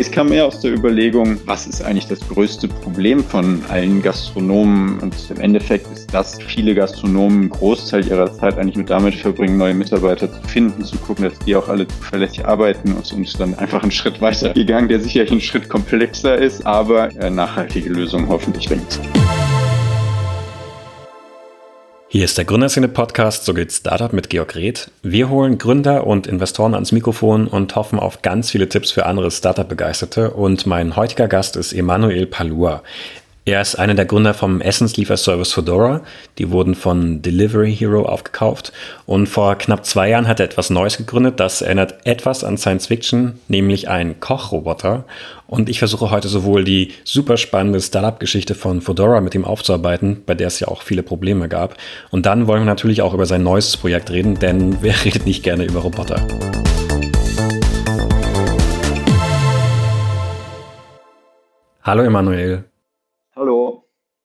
Es kam eher aus der Überlegung, was ist eigentlich das größte Problem von allen Gastronomen? Und im Endeffekt ist das, viele Gastronomen einen Großteil ihrer Zeit eigentlich nur damit verbringen, neue Mitarbeiter zu finden, zu gucken, dass die auch alle zuverlässig arbeiten und uns dann einfach einen Schritt weiter gegangen, der sicherlich einen Schritt komplexer ist, aber nachhaltige Lösungen hoffentlich bringt. Hier ist der Gründerszene-Podcast, so geht Startup mit Georg Reth. Wir holen Gründer und Investoren ans Mikrofon und hoffen auf ganz viele Tipps für andere Startup-Begeisterte. Und mein heutiger Gast ist Emanuel Palua. Er ist einer der Gründer vom Essenslieferservice Fedora. Die wurden von Delivery Hero aufgekauft. Und vor knapp zwei Jahren hat er etwas Neues gegründet, das erinnert etwas an Science Fiction, nämlich einen Kochroboter. Und ich versuche heute sowohl die super spannende Startup-Geschichte von Fedora mit ihm aufzuarbeiten, bei der es ja auch viele Probleme gab. Und dann wollen wir natürlich auch über sein neues Projekt reden, denn wer redet nicht gerne über Roboter? Hallo Emanuel.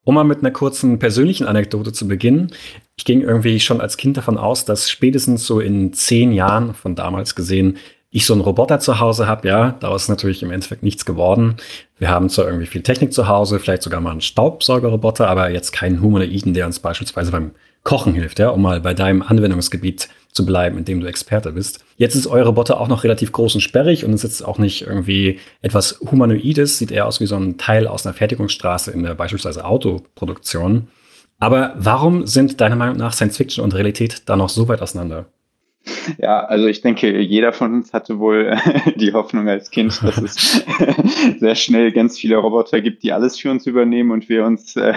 Um mal mit einer kurzen persönlichen Anekdote zu beginnen. Ich ging irgendwie schon als Kind davon aus, dass spätestens so in zehn Jahren von damals gesehen ich so einen Roboter zu Hause habe, ja, daraus ist natürlich im Endeffekt nichts geworden. Wir haben zwar irgendwie viel Technik zu Hause, vielleicht sogar mal einen Staubsaugerroboter, aber jetzt keinen Humanoiden, der uns beispielsweise beim Kochen hilft, ja, um mal bei deinem Anwendungsgebiet zu bleiben, in dem du Experte bist. Jetzt ist eure Roboter auch noch relativ groß und sperrig und es ist auch nicht irgendwie etwas Humanoides, sieht eher aus wie so ein Teil aus einer Fertigungsstraße in der beispielsweise Autoproduktion. Aber warum sind deiner Meinung nach Science Fiction und Realität da noch so weit auseinander? Ja, also ich denke, jeder von uns hatte wohl die Hoffnung als Kind, dass es sehr schnell ganz viele Roboter gibt, die alles für uns übernehmen und wir uns äh,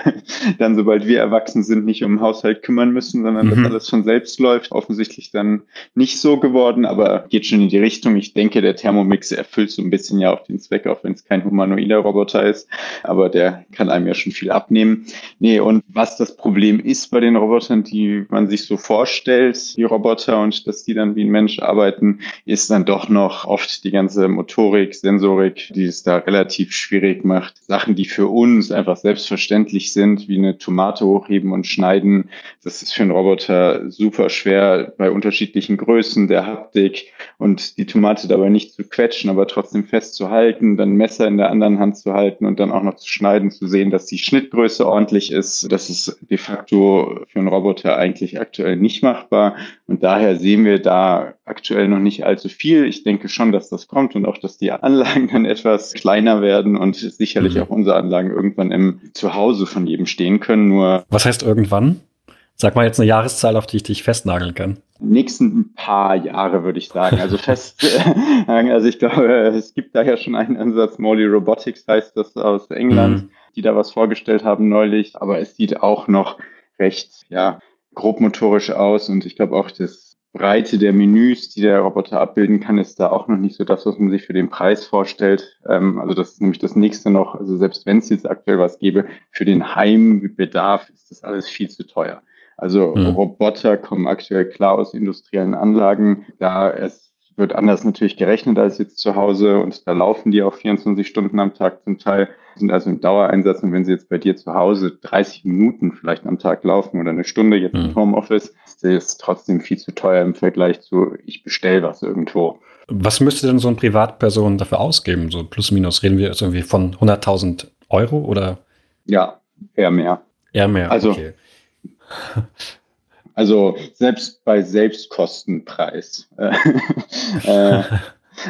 dann, sobald wir erwachsen sind, nicht um den Haushalt kümmern müssen, sondern mhm. dass alles von selbst läuft. Offensichtlich dann nicht so geworden, aber geht schon in die Richtung. Ich denke, der Thermomix erfüllt so ein bisschen ja auch den Zweck, auch wenn es kein humanoider Roboter ist, aber der kann einem ja schon viel abnehmen. Nee, und was das Problem ist bei den Robotern, die man sich so vorstellt, die Roboter und das dass die dann wie ein Mensch arbeiten, ist dann doch noch oft die ganze Motorik, Sensorik, die es da relativ schwierig macht. Sachen, die für uns einfach selbstverständlich sind, wie eine Tomate hochheben und schneiden, das ist für einen Roboter super schwer bei unterschiedlichen Größen der Haptik und die Tomate dabei nicht zu quetschen, aber trotzdem festzuhalten, dann Messer in der anderen Hand zu halten und dann auch noch zu schneiden, zu sehen, dass die Schnittgröße ordentlich ist. Das ist de facto für einen Roboter eigentlich aktuell nicht machbar. Und daher sehen wir da aktuell noch nicht allzu viel. Ich denke schon, dass das kommt und auch, dass die Anlagen dann etwas kleiner werden und sicherlich mhm. auch unsere Anlagen irgendwann im Zuhause von jedem stehen können. Nur was heißt irgendwann? Sag mal jetzt eine Jahreszahl, auf die ich dich festnageln kann. Nächsten paar Jahre würde ich sagen. Also fest, also ich glaube, es gibt daher schon einen Ansatz. Molly Robotics heißt das aus England, mhm. die da was vorgestellt haben neulich. Aber es sieht auch noch recht, ja, grobmotorisch aus und ich glaube auch das Breite der Menüs, die der Roboter abbilden kann, ist da auch noch nicht so das, was man sich für den Preis vorstellt. Ähm, also das ist nämlich das nächste noch. Also selbst wenn es jetzt aktuell was gäbe, für den Heimbedarf ist das alles viel zu teuer. Also mhm. Roboter kommen aktuell klar aus industriellen Anlagen. Da es wird anders natürlich gerechnet als jetzt zu Hause und da laufen die auch 24 Stunden am Tag zum Teil, sind also im Dauereinsatz und wenn sie jetzt bei dir zu Hause 30 Minuten vielleicht am Tag laufen oder eine Stunde jetzt im mhm. Homeoffice, ist trotzdem viel zu teuer im Vergleich zu ich bestell was irgendwo. Was müsste denn so eine Privatperson dafür ausgeben? So plus minus reden wir jetzt irgendwie von 100.000 Euro oder? Ja, eher mehr. Eher mehr, also, okay. Also selbst bei Selbstkostenpreis. äh,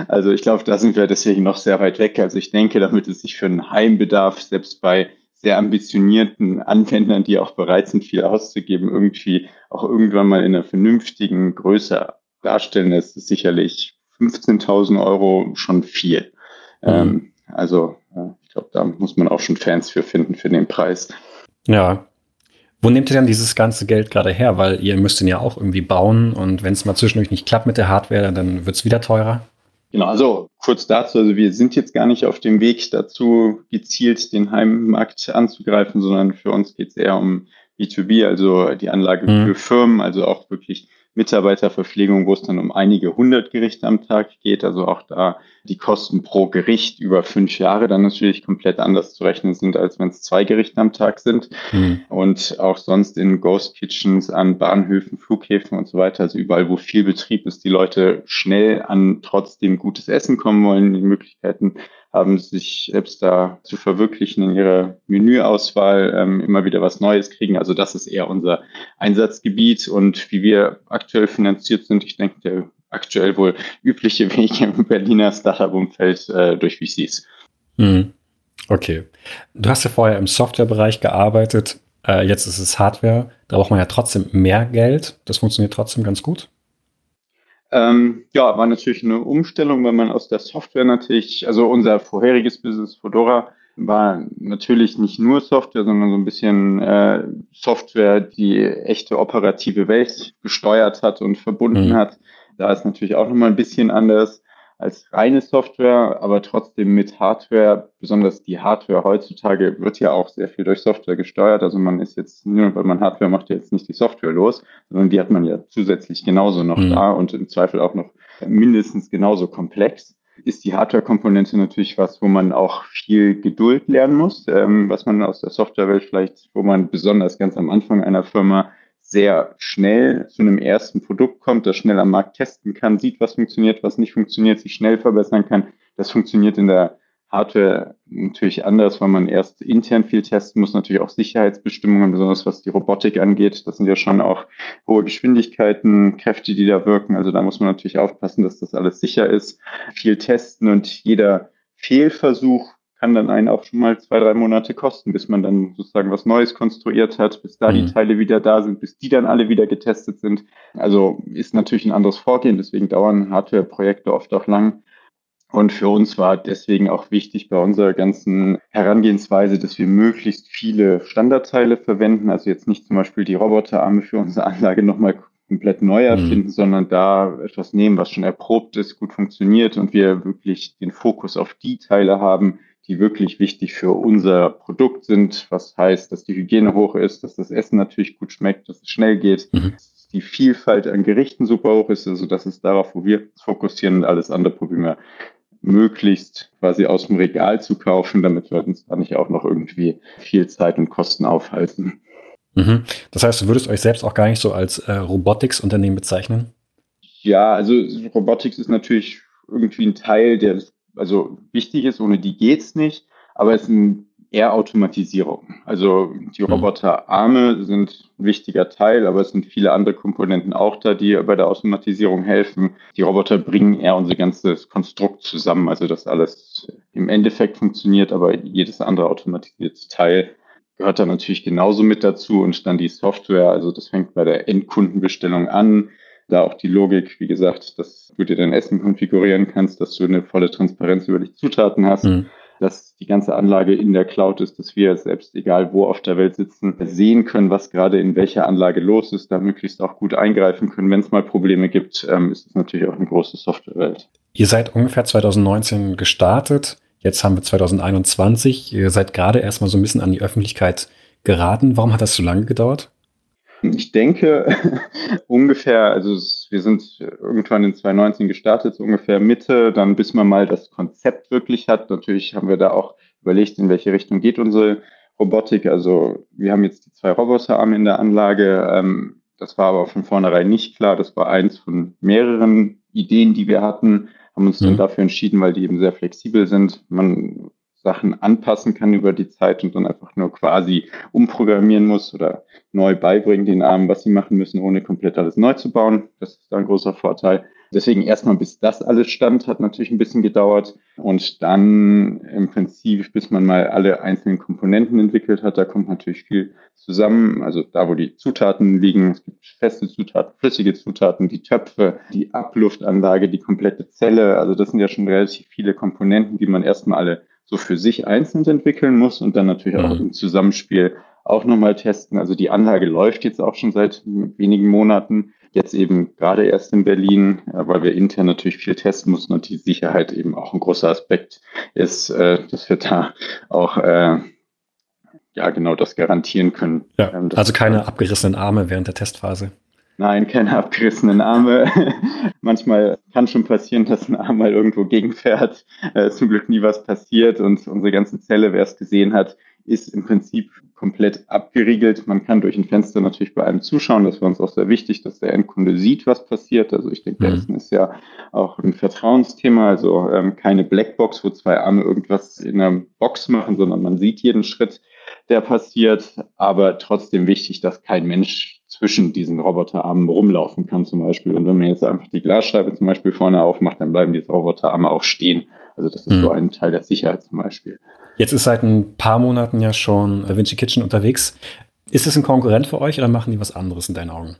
also ich glaube, da sind wir deswegen noch sehr weit weg. Also ich denke, damit es sich für einen Heimbedarf selbst bei sehr ambitionierten Anwendern, die auch bereit sind, viel auszugeben, irgendwie auch irgendwann mal in einer vernünftigen Größe darstellen, ist sicherlich 15.000 Euro schon viel. Mhm. Ähm, also ich glaube, da muss man auch schon Fans für finden für den Preis. Ja, wo nehmt ihr denn dieses ganze Geld gerade her? Weil ihr müsst ihn ja auch irgendwie bauen und wenn es mal zwischendurch nicht klappt mit der Hardware, dann wird es wieder teurer. Genau, also kurz dazu, also wir sind jetzt gar nicht auf dem Weg dazu, gezielt den Heimmarkt anzugreifen, sondern für uns geht es eher um B2B, also die Anlage mhm. für Firmen, also auch wirklich Mitarbeiterverpflegung, wo es dann um einige hundert Gerichte am Tag geht. Also auch da die Kosten pro Gericht über fünf Jahre dann natürlich komplett anders zu rechnen sind, als wenn es zwei Gerichte am Tag sind. Mhm. Und auch sonst in Ghost Kitchens an Bahnhöfen, Flughäfen und so weiter. Also überall, wo viel Betrieb ist, die Leute schnell an trotzdem gutes Essen kommen wollen, die Möglichkeiten haben sich selbst da zu verwirklichen in ihrer Menüauswahl, ähm, immer wieder was Neues kriegen. Also das ist eher unser Einsatzgebiet und wie wir aktuell finanziert sind, ich denke, der aktuell wohl übliche Weg im Berliner Startup-Umfeld äh, durch VCs. Mhm. Okay. Du hast ja vorher im Softwarebereich gearbeitet. Äh, jetzt ist es Hardware. Da braucht man ja trotzdem mehr Geld. Das funktioniert trotzdem ganz gut. Ähm, ja, war natürlich eine Umstellung, weil man aus der Software natürlich, also unser vorheriges Business Fedora war natürlich nicht nur Software, sondern so ein bisschen äh, Software, die echte operative Welt gesteuert hat und verbunden mhm. hat. Da ist natürlich auch nochmal ein bisschen anders als reine Software, aber trotzdem mit Hardware, besonders die Hardware heutzutage wird ja auch sehr viel durch Software gesteuert. Also man ist jetzt, nur weil man Hardware macht, jetzt nicht die Software los, sondern die hat man ja zusätzlich genauso noch mhm. da und im Zweifel auch noch mindestens genauso komplex. Ist die Hardware-Komponente natürlich was, wo man auch viel Geduld lernen muss, ähm, was man aus der Softwarewelt vielleicht, wo man besonders ganz am Anfang einer Firma sehr schnell zu einem ersten Produkt kommt, das schnell am Markt testen kann, sieht, was funktioniert, was nicht funktioniert, sich schnell verbessern kann. Das funktioniert in der Hardware natürlich anders, weil man erst intern viel testen muss, natürlich auch Sicherheitsbestimmungen, besonders was die Robotik angeht. Das sind ja schon auch hohe Geschwindigkeiten, Kräfte, die da wirken. Also da muss man natürlich aufpassen, dass das alles sicher ist. Viel testen und jeder Fehlversuch kann dann einen auch schon mal zwei, drei Monate kosten, bis man dann sozusagen was Neues konstruiert hat, bis da mhm. die Teile wieder da sind, bis die dann alle wieder getestet sind. Also ist natürlich ein anderes Vorgehen, deswegen dauern Hardware-Projekte oft auch lang. Und für uns war deswegen auch wichtig bei unserer ganzen Herangehensweise, dass wir möglichst viele Standardteile verwenden. Also jetzt nicht zum Beispiel die Roboterarme für unsere Anlage nochmal komplett neu mhm. erfinden, mhm. sondern da etwas nehmen, was schon erprobt ist, gut funktioniert und wir wirklich den Fokus auf die Teile haben, die wirklich wichtig für unser Produkt sind, was heißt, dass die Hygiene hoch ist, dass das Essen natürlich gut schmeckt, dass es schnell geht, mhm. dass die Vielfalt an Gerichten super hoch ist, also das ist darauf, wo wir fokussieren und alles andere probieren wir möglichst quasi aus dem Regal zu kaufen, damit wir uns da nicht auch noch irgendwie viel Zeit und Kosten aufhalten. Mhm. Das heißt, du würdest euch selbst auch gar nicht so als äh, Robotics-Unternehmen bezeichnen? Ja, also Robotics ist natürlich irgendwie ein Teil der also wichtig ist, ohne die geht's nicht, aber es sind eher Automatisierung. Also die mhm. Roboterarme sind ein wichtiger Teil, aber es sind viele andere Komponenten auch da, die bei der Automatisierung helfen. Die Roboter bringen eher unser ganzes Konstrukt zusammen, also dass alles im Endeffekt funktioniert, aber jedes andere automatisierte Teil gehört da natürlich genauso mit dazu und dann die Software, also das fängt bei der Endkundenbestellung an, da auch die Logik, wie gesagt, dass du dir dein Essen konfigurieren kannst, dass du eine volle Transparenz über die Zutaten hast, mhm. dass die ganze Anlage in der Cloud ist, dass wir selbst egal wo auf der Welt sitzen, sehen können, was gerade in welcher Anlage los ist, da möglichst auch gut eingreifen können. Wenn es mal Probleme gibt, ähm, ist es natürlich auch eine große Softwarewelt. Ihr seid ungefähr 2019 gestartet. Jetzt haben wir 2021. Ihr seid gerade erstmal so ein bisschen an die Öffentlichkeit geraten. Warum hat das so lange gedauert? Ich denke ungefähr, also wir sind irgendwann in 2019 gestartet, so ungefähr Mitte, dann bis man mal das Konzept wirklich hat. Natürlich haben wir da auch überlegt, in welche Richtung geht unsere Robotik. Also wir haben jetzt die zwei Roboterarme in der Anlage. Ähm, das war aber von vornherein nicht klar. Das war eins von mehreren Ideen, die wir hatten, haben uns mhm. dann dafür entschieden, weil die eben sehr flexibel sind. Man Sachen anpassen kann über die Zeit und dann einfach nur quasi umprogrammieren muss oder neu beibringen den Armen, was sie machen müssen, ohne komplett alles neu zu bauen. Das ist ein großer Vorteil. Deswegen erstmal, bis das alles stand, hat natürlich ein bisschen gedauert. Und dann im Prinzip, bis man mal alle einzelnen Komponenten entwickelt hat, da kommt natürlich viel zusammen. Also da, wo die Zutaten liegen, es gibt feste Zutaten, flüssige Zutaten, die Töpfe, die Abluftanlage, die komplette Zelle. Also das sind ja schon relativ viele Komponenten, die man erstmal alle so für sich einzeln entwickeln muss und dann natürlich auch mhm. im Zusammenspiel auch nochmal testen. Also die Anlage läuft jetzt auch schon seit wenigen Monaten. Jetzt eben gerade erst in Berlin, äh, weil wir intern natürlich viel testen mussten und die Sicherheit eben auch ein großer Aspekt ist, äh, dass wir da auch äh, ja genau das garantieren können. Ja, ähm, also keine abgerissenen Arme während der Testphase. Nein, keine abgerissenen Arme. Manchmal kann schon passieren, dass ein Arm mal irgendwo gegenfährt. Äh, zum Glück nie was passiert und unsere ganze Zelle, wer es gesehen hat, ist im Prinzip komplett abgeriegelt. Man kann durch ein Fenster natürlich bei einem zuschauen. Das war uns auch sehr wichtig, dass der Endkunde sieht, was passiert. Also ich denke, mhm. Essen ist ja auch ein Vertrauensthema. Also ähm, keine Blackbox, wo zwei Arme irgendwas in einer Box machen, sondern man sieht jeden Schritt, der passiert. Aber trotzdem wichtig, dass kein Mensch zwischen diesen Roboterarmen rumlaufen kann zum Beispiel. Und wenn man jetzt einfach die Glasscheibe zum Beispiel vorne aufmacht, dann bleiben diese Roboterarme auch stehen. Also das ist mhm. so ein Teil der Sicherheit zum Beispiel. Jetzt ist seit ein paar Monaten ja schon DaVinci Kitchen unterwegs. Ist es ein Konkurrent für euch oder machen die was anderes in deinen Augen?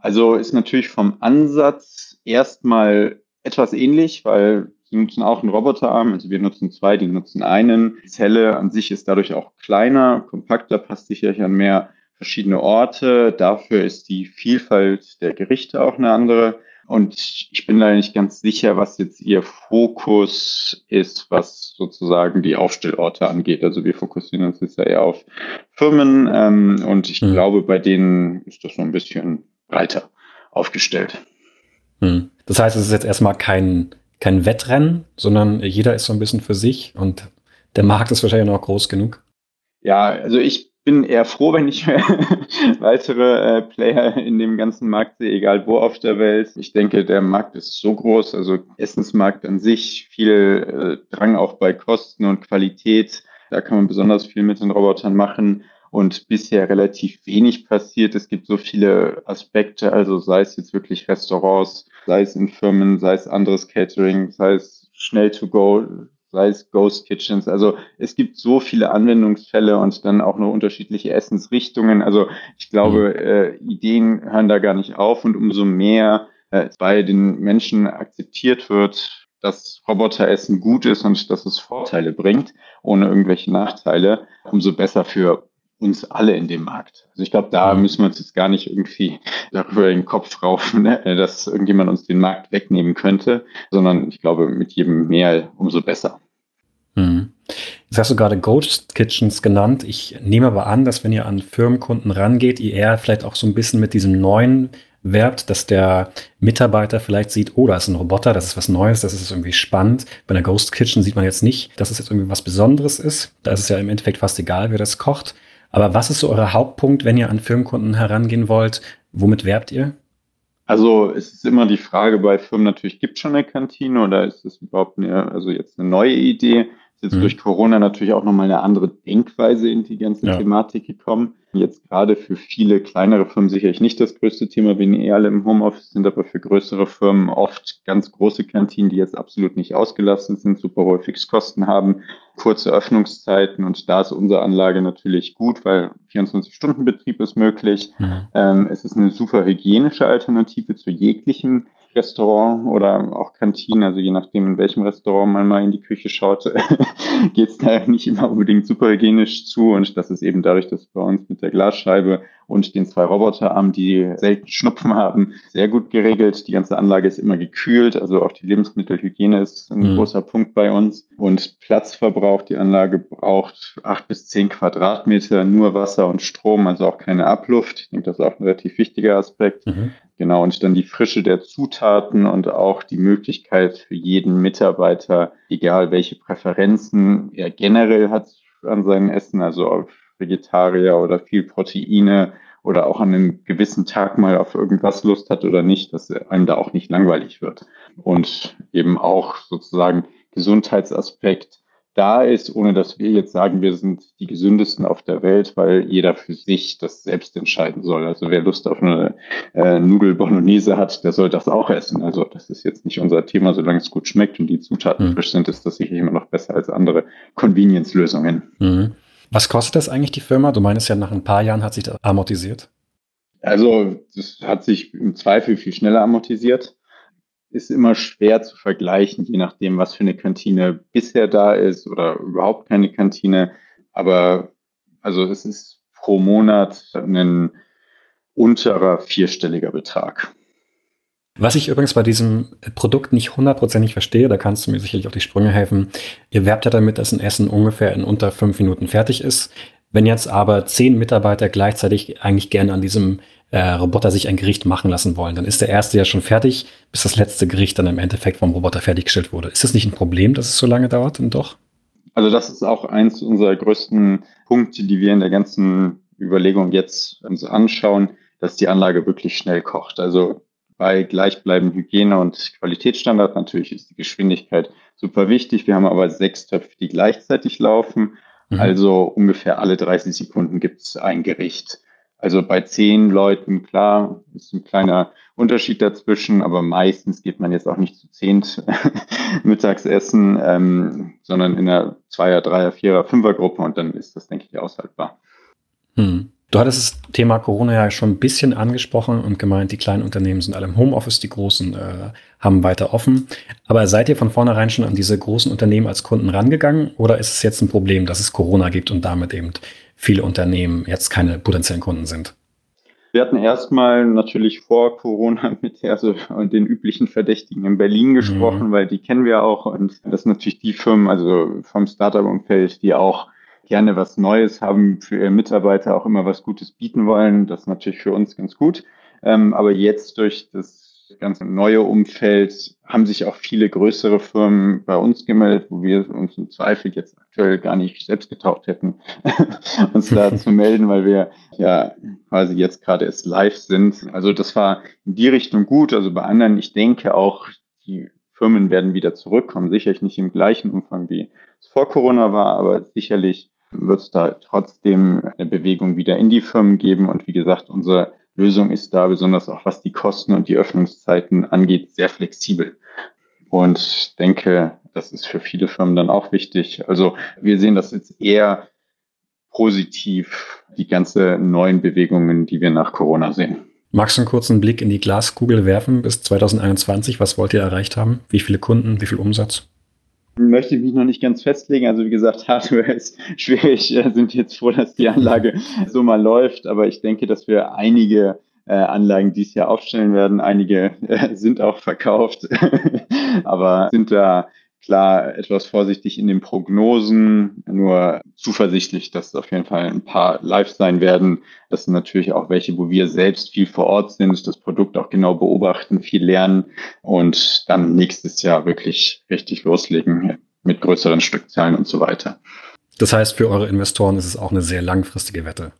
Also ist natürlich vom Ansatz erstmal etwas ähnlich, weil sie nutzen auch einen Roboterarm. Also wir nutzen zwei, die nutzen einen. Die Zelle an sich ist dadurch auch kleiner, kompakter, passt sicherlich an mehr verschiedene Orte. Dafür ist die Vielfalt der Gerichte auch eine andere. Und ich bin da nicht ganz sicher, was jetzt Ihr Fokus ist, was sozusagen die Aufstellorte angeht. Also wir fokussieren uns jetzt ja eher auf Firmen ähm, und ich mhm. glaube, bei denen ist das so ein bisschen breiter aufgestellt. Mhm. Das heißt, es ist jetzt erstmal kein, kein Wettrennen, sondern jeder ist so ein bisschen für sich und der Markt ist wahrscheinlich noch groß genug. Ja, also ich bin eher froh, wenn ich weitere äh, Player in dem ganzen Markt sehe, egal wo auf der Welt. Ich denke, der Markt ist so groß, also Essensmarkt an sich, viel äh, Drang auch bei Kosten und Qualität. Da kann man besonders viel mit den Robotern machen und bisher relativ wenig passiert. Es gibt so viele Aspekte, also sei es jetzt wirklich Restaurants, sei es in Firmen, sei es anderes Catering, sei es schnell to go, sei es Ghost Kitchens. Also es gibt so viele Anwendungsfälle und dann auch noch unterschiedliche Essensrichtungen. Also ich glaube, mhm. äh, Ideen hören da gar nicht auf und umso mehr äh, bei den Menschen akzeptiert wird, dass Roboteressen gut ist und dass es Vorteile bringt, ohne irgendwelche Nachteile, umso besser für uns alle in dem Markt. Also ich glaube, da mhm. müssen wir uns jetzt gar nicht irgendwie darüber den Kopf raufen, ne, dass irgendjemand uns den Markt wegnehmen könnte, sondern ich glaube, mit jedem mehr umso besser. Mhm. Jetzt hast du gerade Ghost Kitchens genannt. Ich nehme aber an, dass wenn ihr an Firmenkunden rangeht, ihr eher vielleicht auch so ein bisschen mit diesem neuen werbt, dass der Mitarbeiter vielleicht sieht, oh, da ist ein Roboter, das ist was Neues, das ist irgendwie spannend. Bei einer Ghost Kitchen sieht man jetzt nicht, dass es jetzt irgendwie was Besonderes ist. Da ist es ja im Endeffekt fast egal, wer das kocht. Aber was ist so euer Hauptpunkt, wenn ihr an Firmenkunden herangehen wollt? Womit werbt ihr? Also es ist immer die Frage bei Firmen natürlich, gibt es schon eine Kantine oder ist es überhaupt eine, also jetzt eine neue Idee? Ist jetzt mhm. durch Corona natürlich auch nochmal eine andere Denkweise in die ganze ja. Thematik gekommen. Jetzt gerade für viele kleinere Firmen sicherlich nicht das größte Thema, wenn eh alle im Homeoffice sind, aber für größere Firmen oft ganz große Kantinen, die jetzt absolut nicht ausgelastet sind, super hohe Fixkosten haben, kurze Öffnungszeiten und da ist unsere Anlage natürlich gut, weil 24-Stunden-Betrieb ist möglich. Mhm. Ähm, es ist eine super hygienische Alternative zu jeglichem Restaurant oder auch Kantine, also je nachdem, in welchem Restaurant man mal in die Küche schaut, geht es da nicht immer unbedingt super hygienisch zu. Und das ist eben dadurch, dass bei uns mit der Glasscheibe und den zwei Roboterarmen, die selten Schnupfen haben, sehr gut geregelt. Die ganze Anlage ist immer gekühlt, also auch die Lebensmittelhygiene ist ein mhm. großer Punkt bei uns. Und Platzverbrauch, die Anlage braucht acht bis zehn Quadratmeter, nur Wasser und Strom, also auch keine Abluft. Ich denke, das ist auch ein relativ wichtiger Aspekt. Mhm. Genau, und dann die Frische der Zutaten und auch die Möglichkeit für jeden Mitarbeiter, egal welche Präferenzen er generell hat an seinem Essen, also auf Vegetarier oder viel Proteine oder auch an einem gewissen Tag mal auf irgendwas Lust hat oder nicht, dass einem da auch nicht langweilig wird. Und eben auch sozusagen Gesundheitsaspekt da ist, ohne dass wir jetzt sagen, wir sind die gesündesten auf der Welt, weil jeder für sich das selbst entscheiden soll. Also wer Lust auf eine äh, Nudel Bolognese hat, der soll das auch essen. Also das ist jetzt nicht unser Thema, solange es gut schmeckt und die Zutaten mhm. frisch sind, ist das sicherlich immer noch besser als andere Convenience-Lösungen. Mhm. Was kostet das eigentlich die Firma? Du meinst ja, nach ein paar Jahren hat sich das amortisiert. Also das hat sich im Zweifel viel schneller amortisiert ist immer schwer zu vergleichen, je nachdem, was für eine Kantine bisher da ist oder überhaupt keine Kantine. Aber also es ist pro Monat ein unterer vierstelliger Betrag. Was ich übrigens bei diesem Produkt nicht hundertprozentig verstehe, da kannst du mir sicherlich auf die Sprünge helfen. Ihr werbt ja damit, dass ein Essen ungefähr in unter fünf Minuten fertig ist. Wenn jetzt aber zehn Mitarbeiter gleichzeitig eigentlich gerne an diesem äh, Roboter sich ein Gericht machen lassen wollen, dann ist der erste ja schon fertig, bis das letzte Gericht dann im Endeffekt vom Roboter fertiggestellt wurde. Ist das nicht ein Problem, dass es so lange dauert? Und doch? Also das ist auch eins unserer größten Punkte, die wir in der ganzen Überlegung jetzt uns anschauen, dass die Anlage wirklich schnell kocht. Also bei gleichbleibenden Hygiene- und Qualitätsstandard natürlich ist die Geschwindigkeit super wichtig. Wir haben aber sechs Töpfe, die gleichzeitig laufen. Mhm. Also ungefähr alle 30 Sekunden gibt es ein Gericht. Also bei zehn Leuten, klar, ist ein kleiner Unterschied dazwischen, aber meistens geht man jetzt auch nicht zu zehnt Mittagsessen, ähm, sondern in einer Zweier-, Dreier-, Vierer-, Fünfer-Gruppe und dann ist das, denke ich, aushaltbar. Hm. Du hattest das Thema Corona ja schon ein bisschen angesprochen und gemeint, die kleinen Unternehmen sind alle im Homeoffice, die großen äh, haben weiter offen. Aber seid ihr von vornherein schon an diese großen Unternehmen als Kunden rangegangen oder ist es jetzt ein Problem, dass es Corona gibt und damit eben viele Unternehmen jetzt keine potenziellen Kunden sind? Wir hatten erstmal natürlich vor Corona mit also den üblichen Verdächtigen in Berlin gesprochen, mhm. weil die kennen wir auch und das sind natürlich die Firmen, also vom Startup-Umfeld, die auch gerne was Neues haben, für ihre Mitarbeiter auch immer was Gutes bieten wollen. Das ist natürlich für uns ganz gut. Ähm, aber jetzt durch das ganze neue Umfeld haben sich auch viele größere Firmen bei uns gemeldet, wo wir uns im Zweifel jetzt aktuell gar nicht selbst getaucht hätten, uns da zu melden, weil wir ja quasi jetzt gerade erst live sind. Also das war in die Richtung gut. Also bei anderen, ich denke auch, die Firmen werden wieder zurückkommen. Sicherlich nicht im gleichen Umfang, wie es vor Corona war, aber sicherlich wird es da trotzdem eine Bewegung wieder in die Firmen geben. Und wie gesagt, unsere Lösung ist da besonders auch was die Kosten und die Öffnungszeiten angeht, sehr flexibel. Und ich denke, das ist für viele Firmen dann auch wichtig. Also wir sehen das jetzt eher positiv, die ganze neuen Bewegungen, die wir nach Corona sehen. Magst du einen kurzen Blick in die Glaskugel werfen bis 2021? Was wollt ihr erreicht haben? Wie viele Kunden? Wie viel Umsatz? Möchte ich mich noch nicht ganz festlegen. Also wie gesagt, Hardware ist schwierig. Wir sind jetzt froh, dass die Anlage so mal läuft. Aber ich denke, dass wir einige äh, Anlagen dieses Jahr aufstellen werden. Einige äh, sind auch verkauft, aber sind da klar etwas vorsichtig in den Prognosen, nur zuversichtlich, dass auf jeden Fall ein paar live sein werden. Das sind natürlich auch welche, wo wir selbst viel vor Ort sind, das Produkt auch genau beobachten, viel lernen und dann nächstes Jahr wirklich richtig loslegen mit größeren Stückzahlen und so weiter. Das heißt, für eure Investoren ist es auch eine sehr langfristige Wette.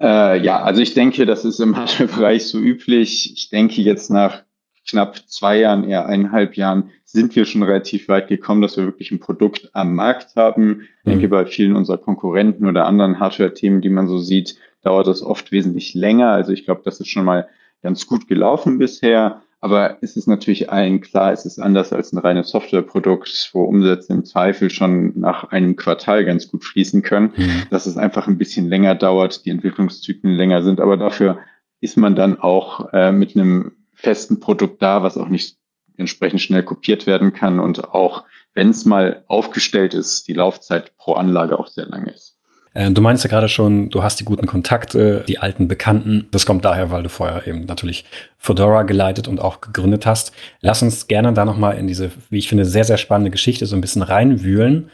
Äh, ja, also ich denke, das ist im Hardware-Bereich so üblich. Ich denke jetzt nach knapp zwei Jahren, eher eineinhalb Jahren, sind wir schon relativ weit gekommen, dass wir wirklich ein Produkt am Markt haben. Ich denke, mhm. bei vielen unserer Konkurrenten oder anderen Hardware-Themen, die man so sieht, dauert das oft wesentlich länger. Also ich glaube, das ist schon mal ganz gut gelaufen bisher. Aber es ist natürlich allen klar, es ist anders als ein reines Softwareprodukt, wo Umsätze im Zweifel schon nach einem Quartal ganz gut fließen können, mhm. dass es einfach ein bisschen länger dauert, die Entwicklungszyklen länger sind. Aber dafür ist man dann auch äh, mit einem festen Produkt da, was auch nicht entsprechend schnell kopiert werden kann und auch, wenn es mal aufgestellt ist, die Laufzeit pro Anlage auch sehr lange ist. Äh, du meinst ja gerade schon, du hast die guten Kontakte, die alten Bekannten. Das kommt daher, weil du vorher eben natürlich Fedora geleitet und auch gegründet hast. Lass uns gerne da nochmal in diese, wie ich finde, sehr, sehr spannende Geschichte so ein bisschen reinwühlen.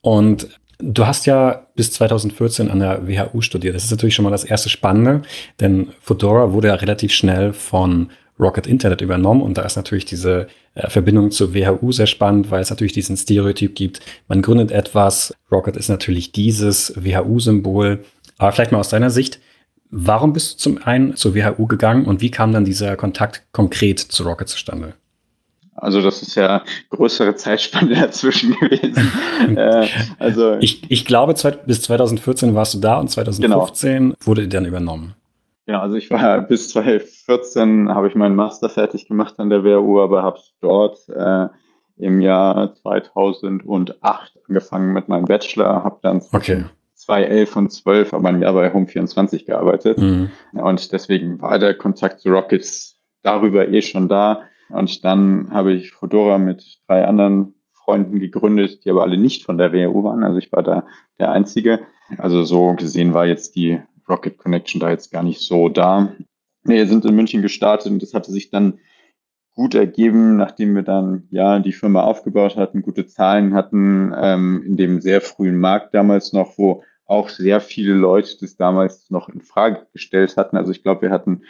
Und du hast ja bis 2014 an der WHU studiert. Das ist natürlich schon mal das erste Spannende, denn Fedora wurde ja relativ schnell von Rocket Internet übernommen und da ist natürlich diese äh, Verbindung zur WHU sehr spannend, weil es natürlich diesen Stereotyp gibt. Man gründet etwas, Rocket ist natürlich dieses WHU-Symbol. Aber vielleicht mal aus deiner Sicht, warum bist du zum einen zur WHU gegangen und wie kam dann dieser Kontakt konkret zu Rocket zustande? Also das ist ja größere Zeitspanne dazwischen gewesen. äh, also ich, ich glaube, bis 2014 warst du da und 2015 genau. wurde dann übernommen. Ja, also ich war bis 2014 habe ich meinen Master fertig gemacht an der WHU, aber habe dort äh, im Jahr 2008 angefangen mit meinem Bachelor, habe dann okay. 2011 und 12 aber ein Jahr bei Home24 gearbeitet. Mhm. Und deswegen war der Kontakt zu Rockets darüber eh schon da. Und dann habe ich Fedora mit drei anderen Freunden gegründet, die aber alle nicht von der WHU waren. Also ich war da der Einzige. Also so gesehen war jetzt die Rocket Connection da jetzt gar nicht so da. Wir sind in München gestartet und das hatte sich dann gut ergeben, nachdem wir dann ja die Firma aufgebaut hatten, gute Zahlen hatten, ähm, in dem sehr frühen Markt damals noch, wo auch sehr viele Leute das damals noch in Frage gestellt hatten. Also ich glaube, wir hatten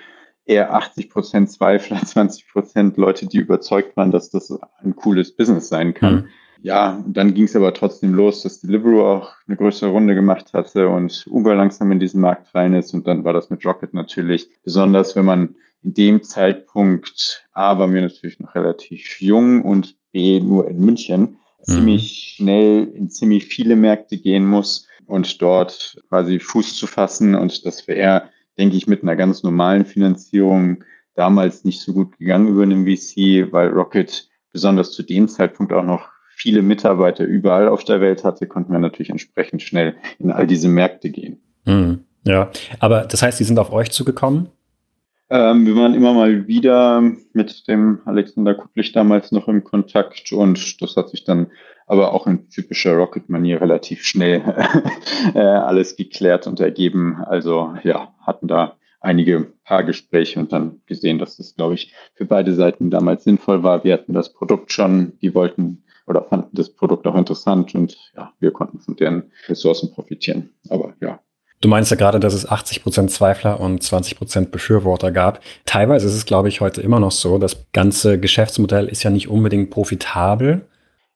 eher 80 Prozent Zweifler, 20 Prozent Leute, die überzeugt waren, dass das ein cooles Business sein kann. Mhm. Ja, dann ging es aber trotzdem los, dass Deliveroo auch eine größere Runde gemacht hatte und Uber langsam in diesen Markt rein ist. Und dann war das mit Rocket natürlich besonders, wenn man in dem Zeitpunkt, A, waren wir natürlich noch relativ jung und B, nur in München, mhm. ziemlich schnell in ziemlich viele Märkte gehen muss und dort quasi Fuß zu fassen. Und das wäre, denke ich, mit einer ganz normalen Finanzierung damals nicht so gut gegangen über einen VC, weil Rocket besonders zu dem Zeitpunkt auch noch viele Mitarbeiter überall auf der Welt hatte, konnten wir natürlich entsprechend schnell in all diese Märkte gehen. Mhm. Ja, aber das heißt, die sind auf euch zugekommen? Ähm, wir waren immer mal wieder mit dem Alexander Kuttlich damals noch im Kontakt und das hat sich dann aber auch in typischer Rocket-Manier relativ schnell äh, alles geklärt und ergeben. Also ja, hatten da einige paar Gespräche und dann gesehen, dass das, glaube ich, für beide Seiten damals sinnvoll war. Wir hatten das Produkt schon, die wollten oder fanden das Produkt auch interessant und ja, wir konnten von deren Ressourcen profitieren. Aber ja. Du meinst ja gerade, dass es 80 Prozent Zweifler und 20 Prozent Befürworter gab. Teilweise ist es, glaube ich, heute immer noch so. Das ganze Geschäftsmodell ist ja nicht unbedingt profitabel.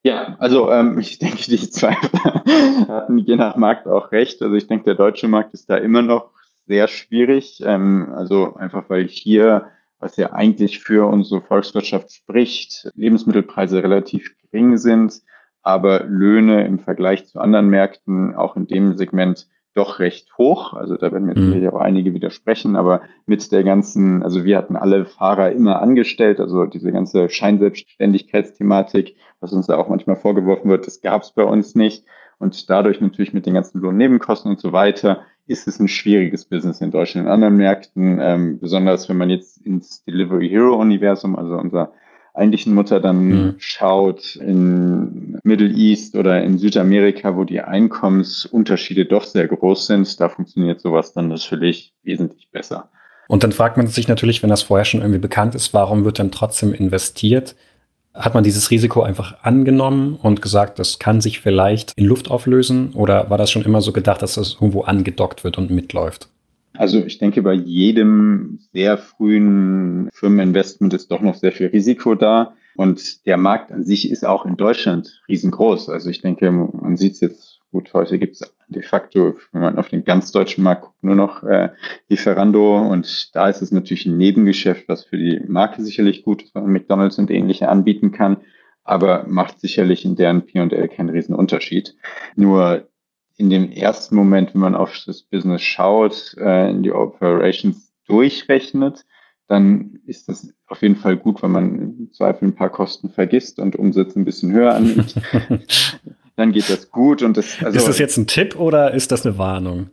Ja, also ähm, ich denke, die Zweifler hatten je nach Markt auch recht. Also ich denke, der deutsche Markt ist da immer noch sehr schwierig. Ähm, also einfach, weil hier, was ja eigentlich für unsere Volkswirtschaft spricht, Lebensmittelpreise relativ gering sind, aber Löhne im Vergleich zu anderen Märkten auch in dem Segment doch recht hoch. Also da werden mir mhm. auch einige widersprechen, aber mit der ganzen, also wir hatten alle Fahrer immer angestellt, also diese ganze Scheinselbstständigkeitsthematik, was uns da auch manchmal vorgeworfen wird, das gab es bei uns nicht. Und dadurch natürlich mit den ganzen Lohnnebenkosten und so weiter ist es ein schwieriges Business in Deutschland. In anderen Märkten, ähm, besonders wenn man jetzt ins Delivery Hero Universum, also unser eigentlichen Mutter dann mhm. schaut in Middle East oder in Südamerika, wo die Einkommensunterschiede doch sehr groß sind, da funktioniert sowas dann natürlich wesentlich besser. Und dann fragt man sich natürlich, wenn das vorher schon irgendwie bekannt ist, warum wird dann trotzdem investiert? Hat man dieses Risiko einfach angenommen und gesagt, das kann sich vielleicht in Luft auflösen? Oder war das schon immer so gedacht, dass das irgendwo angedockt wird und mitläuft? Also ich denke, bei jedem sehr frühen Firmeninvestment ist doch noch sehr viel Risiko da. Und der Markt an sich ist auch in Deutschland riesengroß. Also ich denke, man sieht es jetzt gut, heute gibt es de facto, wenn man auf den ganz deutschen Markt guckt, nur noch äh, Lieferando. Und da ist es natürlich ein Nebengeschäft, was für die Marke sicherlich gut McDonalds und ähnliche anbieten kann aber macht sicherlich in deren P&L keinen riesen Unterschied. Nur in dem ersten Moment, wenn man auf das Business schaut, äh, in die Operations durchrechnet, dann ist das auf jeden Fall gut, wenn man im Zweifel ein paar Kosten vergisst und Umsatz ein bisschen höher annimmt. dann geht das gut. Und das, also, ist das jetzt ein Tipp oder ist das eine Warnung?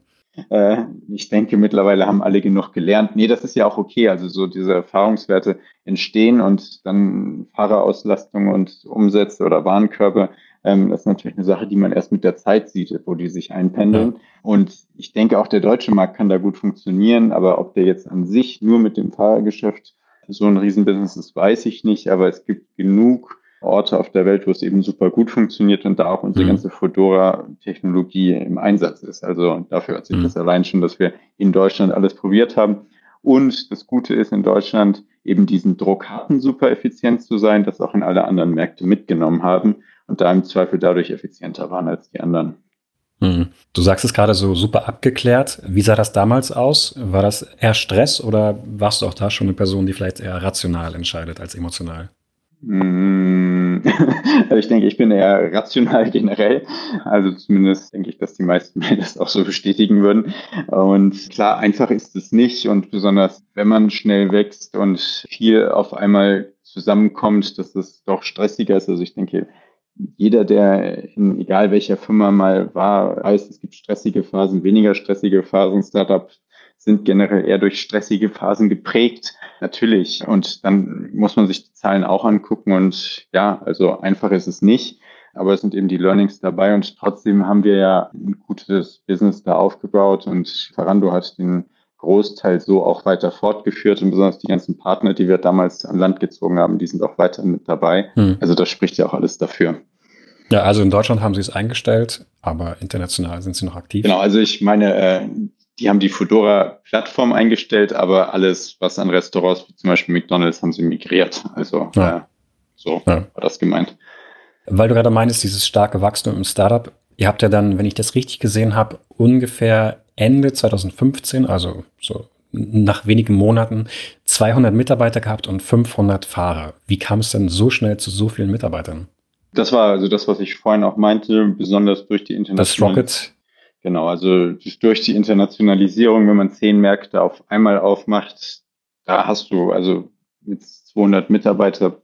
Äh, ich denke, mittlerweile haben alle genug gelernt. Nee, das ist ja auch okay. Also so diese Erfahrungswerte entstehen und dann Fahrerauslastung und Umsätze oder Warenkörbe ähm, das ist natürlich eine Sache, die man erst mit der Zeit sieht, wo die sich einpendeln. Ja. Und ich denke, auch der deutsche Markt kann da gut funktionieren, aber ob der jetzt an sich nur mit dem Fahrergeschäft so ein Riesenbusiness ist, weiß ich nicht. Aber es gibt genug Orte auf der Welt, wo es eben super gut funktioniert und da auch unsere mhm. ganze Fedora-Technologie im Einsatz ist. Also dafür hat sich mhm. das allein schon, dass wir in Deutschland alles probiert haben. Und das Gute ist in Deutschland eben diesen Druck hatten, super effizient zu sein, das auch in alle anderen Märkte mitgenommen haben und da im Zweifel dadurch effizienter waren als die anderen. Hm. Du sagst es gerade so super abgeklärt. Wie sah das damals aus? War das eher Stress oder warst du auch da schon eine Person, die vielleicht eher rational entscheidet als emotional? Hm. Also ich denke, ich bin eher rational generell. Also zumindest denke ich, dass die meisten mir das auch so bestätigen würden. Und klar, einfach ist es nicht. Und besonders, wenn man schnell wächst und viel auf einmal zusammenkommt, dass es doch stressiger ist. Also ich denke, jeder, der in egal welcher Firma mal war, weiß, es gibt stressige Phasen, weniger stressige Phasen. Startups sind generell eher durch stressige Phasen geprägt, natürlich. Und dann muss man sich die Zahlen auch angucken. Und ja, also einfach ist es nicht. Aber es sind eben die Learnings dabei. Und trotzdem haben wir ja ein gutes Business da aufgebaut. Und Farando hat den Großteil so auch weiter fortgeführt und besonders die ganzen Partner, die wir damals an Land gezogen haben, die sind auch weiterhin mit dabei. Hm. Also das spricht ja auch alles dafür. Ja, also in Deutschland haben sie es eingestellt, aber international sind sie noch aktiv. Genau, also ich meine, äh, die haben die Fedora-Plattform eingestellt, aber alles, was an Restaurants wie zum Beispiel McDonalds, haben sie migriert. Also ja. äh, so ja. war das gemeint. Weil du gerade meinst, dieses starke Wachstum im Startup, ihr habt ja dann, wenn ich das richtig gesehen habe, ungefähr Ende 2015, also so nach wenigen Monaten 200 Mitarbeiter gehabt und 500 Fahrer. Wie kam es denn so schnell zu so vielen Mitarbeitern? Das war also das, was ich vorhin auch meinte, besonders durch die Internationalisierung. Das Rocket. Genau, also durch die Internationalisierung, wenn man zehn Märkte auf einmal aufmacht, da hast du also mit 200 Mitarbeiter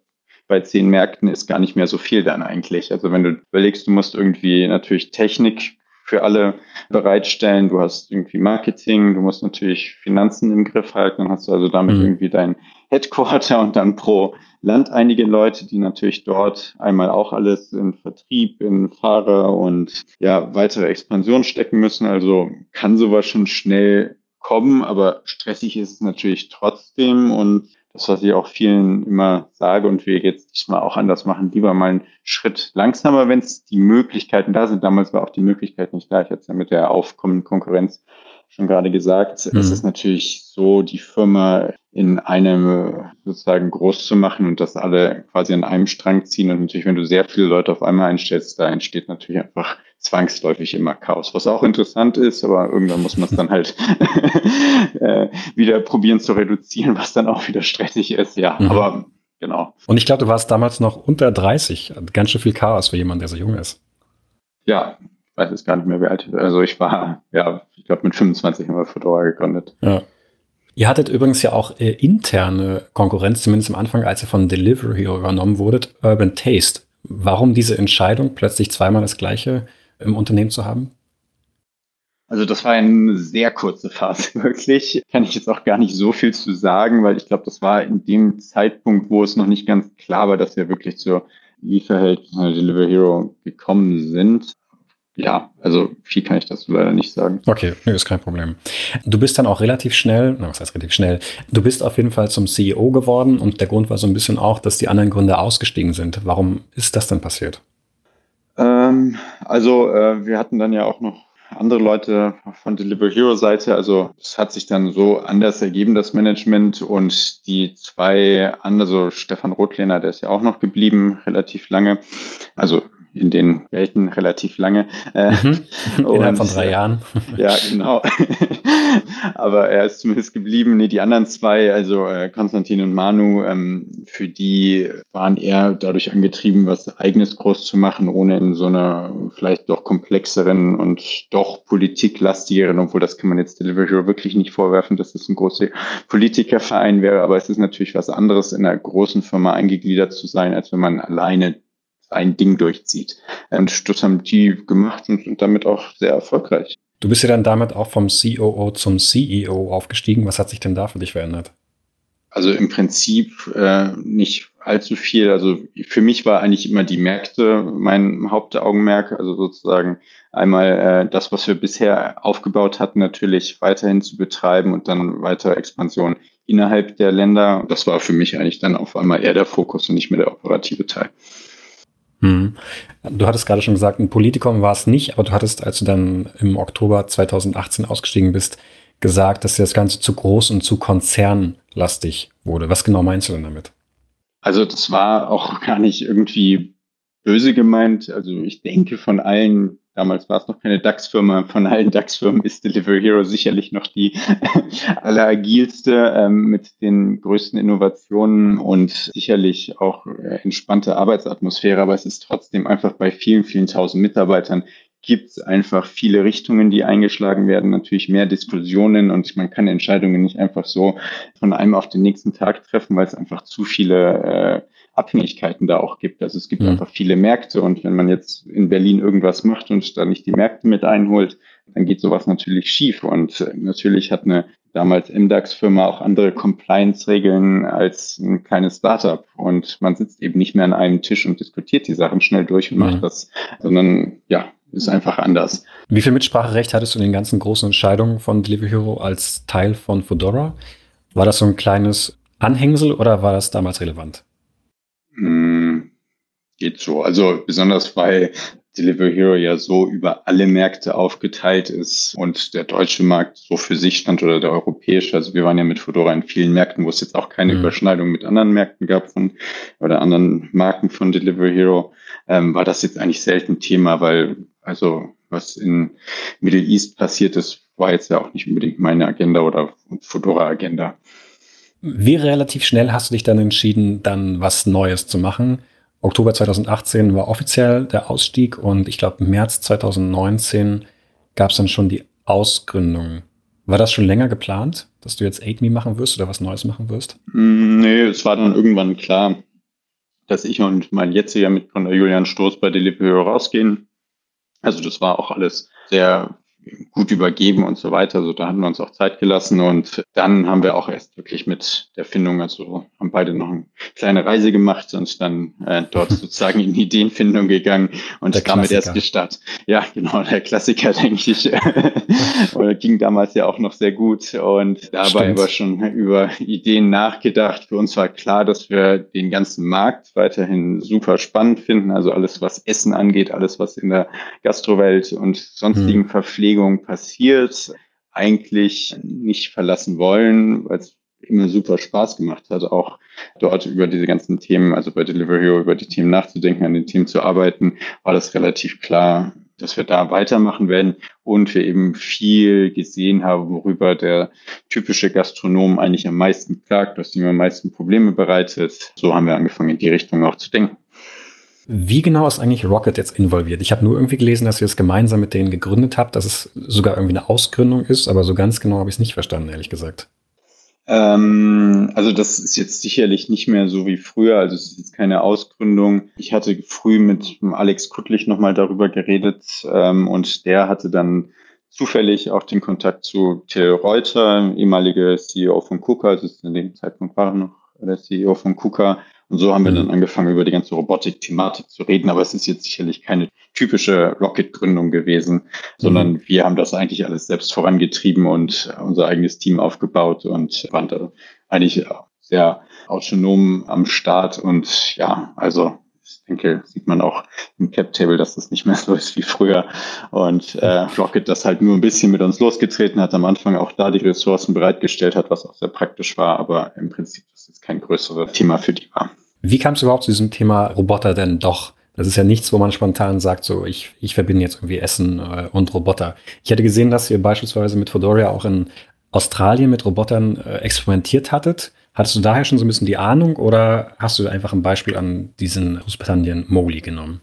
bei zehn Märkten ist gar nicht mehr so viel dann eigentlich. Also wenn du überlegst, du musst irgendwie natürlich Technik für alle bereitstellen. Du hast irgendwie Marketing, du musst natürlich Finanzen im Griff halten, dann hast du also damit mhm. irgendwie dein Headquarter und dann pro Land einige Leute, die natürlich dort einmal auch alles in Vertrieb, in Fahrer und ja, weitere Expansion stecken müssen. Also kann sowas schon schnell kommen, aber stressig ist es natürlich trotzdem und das, was ich auch vielen immer sage und wir jetzt diesmal auch anders machen, lieber mal einen Schritt langsamer, wenn es die Möglichkeiten da sind. Damals war auch die Möglichkeit nicht da. Ich hatte es ja mit der aufkommenden Konkurrenz schon gerade gesagt. Mhm. Es ist natürlich so, die Firma in einem sozusagen groß zu machen und dass alle quasi an einem Strang ziehen. Und natürlich, wenn du sehr viele Leute auf einmal einstellst, da entsteht natürlich einfach zwangsläufig immer Chaos, was auch interessant ist, aber irgendwann muss man es dann halt äh, wieder probieren zu reduzieren, was dann auch wieder stressig ist. Ja, mhm. aber genau. Und ich glaube, du warst damals noch unter 30. Ganz schön viel Chaos für jemanden, der so jung ist. Ja, ich weiß es gar nicht mehr, wie alt. Also ich war, ja, ich glaube, mit 25 haben wir Fedora gegründet. Ja. Ihr hattet übrigens ja auch äh, interne Konkurrenz, zumindest am Anfang, als ihr von Delivery übernommen wurdet, Urban Taste. Warum diese Entscheidung, plötzlich zweimal das gleiche im Unternehmen zu haben? Also das war eine sehr kurze Phase, wirklich. Kann ich jetzt auch gar nicht so viel zu sagen, weil ich glaube, das war in dem Zeitpunkt, wo es noch nicht ganz klar war, dass wir wirklich zur Lieferheld Deliver Hero gekommen sind ja, also viel kann ich dazu leider nicht sagen. Okay, nee, ist kein Problem. Du bist dann auch relativ schnell, na, was heißt relativ schnell, du bist auf jeden Fall zum CEO geworden und der Grund war so ein bisschen auch, dass die anderen Gründer ausgestiegen sind. Warum ist das denn passiert? Ähm, also äh, wir hatten dann ja auch noch andere Leute von Deliver Hero Seite. Also es hat sich dann so anders ergeben, das Management und die zwei andere, also Stefan Rotlehner, der ist ja auch noch geblieben, relativ lange. Also in den Welten relativ lange. Äh, mhm. Innerhalb von drei Jahren. ja, genau. Aber er ist zumindest geblieben. Nee, die anderen zwei, also äh, Konstantin und Manu, ähm, für die waren eher dadurch angetrieben, was eigenes groß zu machen, ohne in so einer vielleicht doch komplexeren und doch politiklastigeren, obwohl das kann man jetzt Delivery wirklich nicht vorwerfen, dass es ein großer Politikerverein wäre. Aber es ist natürlich was anderes, in einer großen Firma eingegliedert zu sein, als wenn man alleine ein Ding durchzieht. Und das haben die gemacht und sind damit auch sehr erfolgreich. Du bist ja dann damit auch vom COO zum CEO aufgestiegen. Was hat sich denn da für dich verändert? Also im Prinzip äh, nicht allzu viel. Also für mich war eigentlich immer die Märkte mein Hauptaugenmerk. Also sozusagen einmal äh, das, was wir bisher aufgebaut hatten, natürlich weiterhin zu betreiben und dann weitere Expansion innerhalb der Länder. Das war für mich eigentlich dann auf einmal eher der Fokus und nicht mehr der operative Teil. Hm. Du hattest gerade schon gesagt, ein Politikum war es nicht, aber du hattest, als du dann im Oktober 2018 ausgestiegen bist, gesagt, dass das Ganze zu groß und zu konzernlastig wurde. Was genau meinst du denn damit? Also das war auch gar nicht irgendwie böse gemeint. Also ich denke von allen Damals war es noch keine DAX-Firma. Von allen DAX-Firmen ist Delivery Hero sicherlich noch die alleragilste ähm, mit den größten Innovationen und sicherlich auch äh, entspannte Arbeitsatmosphäre. Aber es ist trotzdem einfach bei vielen, vielen tausend Mitarbeitern gibt es einfach viele Richtungen, die eingeschlagen werden, natürlich mehr Diskussionen und man kann Entscheidungen nicht einfach so von einem auf den nächsten Tag treffen, weil es einfach zu viele äh, Abhängigkeiten da auch gibt. Also es gibt mhm. einfach viele Märkte und wenn man jetzt in Berlin irgendwas macht und da nicht die Märkte mit einholt, dann geht sowas natürlich schief. Und äh, natürlich hat eine damals MDAX-Firma auch andere Compliance-Regeln als ein kleines Startup. Und man sitzt eben nicht mehr an einem Tisch und diskutiert die Sachen schnell durch und mhm. macht das, sondern ja, ist einfach anders. Wie viel Mitspracherecht hattest du in den ganzen großen Entscheidungen von Delivery Hero als Teil von Fedora? War das so ein kleines Anhängsel oder war das damals relevant? Hm, geht so. Also besonders bei Delivery Hero ja so über alle Märkte aufgeteilt ist und der deutsche Markt so für sich stand oder der europäische. Also wir waren ja mit Fedora in vielen Märkten, wo es jetzt auch keine mhm. Überschneidung mit anderen Märkten gab von oder anderen Marken von Delivery Hero, ähm, war das jetzt eigentlich selten Thema, weil also was in Middle East passiert ist, war jetzt ja auch nicht unbedingt meine Agenda oder Fedora-Agenda. Wie relativ schnell hast du dich dann entschieden, dann was Neues zu machen? Oktober 2018 war offiziell der Ausstieg und ich glaube März 2019 gab es dann schon die Ausgründung. War das schon länger geplant, dass du jetzt AidMe machen wirst oder was Neues machen wirst? Mm, nee, es war dann irgendwann klar, dass ich und mein jetziger Mitgründer Julian Stoß bei Delivery rausgehen. Also das war auch alles sehr gut übergeben und so weiter. Also da hatten wir uns auch Zeit gelassen und dann haben wir auch erst wirklich mit der Findung, also haben beide noch eine kleine Reise gemacht und dann äh, dort sozusagen in die Ideenfindung gegangen und der damit erst gestartet. Ja, genau, der Klassiker, denke ich, ging damals ja auch noch sehr gut und dabei Stimmt. aber schon über Ideen nachgedacht. Für uns war klar, dass wir den ganzen Markt weiterhin super spannend finden, also alles, was Essen angeht, alles, was in der Gastrowelt und sonstigen hm. Verpflegung Bewegung passiert, eigentlich nicht verlassen wollen, weil es immer super Spaß gemacht hat, auch dort über diese ganzen Themen, also bei Delivery über die Themen nachzudenken, an den Themen zu arbeiten, war das relativ klar, dass wir da weitermachen werden und wir eben viel gesehen haben, worüber der typische Gastronom eigentlich am meisten klagt, was ihm am meisten Probleme bereitet. So haben wir angefangen, in die Richtung auch zu denken. Wie genau ist eigentlich Rocket jetzt involviert? Ich habe nur irgendwie gelesen, dass ihr es gemeinsam mit denen gegründet habt, dass es sogar irgendwie eine Ausgründung ist, aber so ganz genau habe ich es nicht verstanden, ehrlich gesagt. Ähm, also das ist jetzt sicherlich nicht mehr so wie früher, also es ist jetzt keine Ausgründung. Ich hatte früh mit Alex Kuttlich nochmal darüber geredet ähm, und der hatte dann zufällig auch den Kontakt zu Till Reuter, ehemaliger CEO von KUKA, also in dem Zeitpunkt war er noch der CEO von KUKA und so haben wir dann mhm. angefangen, über die ganze Robotik-Thematik zu reden. Aber es ist jetzt sicherlich keine typische Rocket-Gründung gewesen, sondern mhm. wir haben das eigentlich alles selbst vorangetrieben und unser eigenes Team aufgebaut und waren da eigentlich sehr autonom am Start. Und ja, also ich denke, sieht man auch im Cap-Table, dass das nicht mehr so ist wie früher. Und äh, Rocket das halt nur ein bisschen mit uns losgetreten hat, am Anfang auch da die Ressourcen bereitgestellt hat, was auch sehr praktisch war, aber im Prinzip ist kein größeres Thema für die war. Wie kam es überhaupt zu diesem Thema Roboter denn doch? Das ist ja nichts, wo man spontan sagt, so ich, ich verbinde jetzt irgendwie Essen äh, und Roboter. Ich hatte gesehen, dass ihr beispielsweise mit Fodoria auch in Australien mit Robotern äh, experimentiert hattet. Hattest du daher schon so ein bisschen die Ahnung oder hast du einfach ein Beispiel an diesen Großbritannien Mowgli genommen?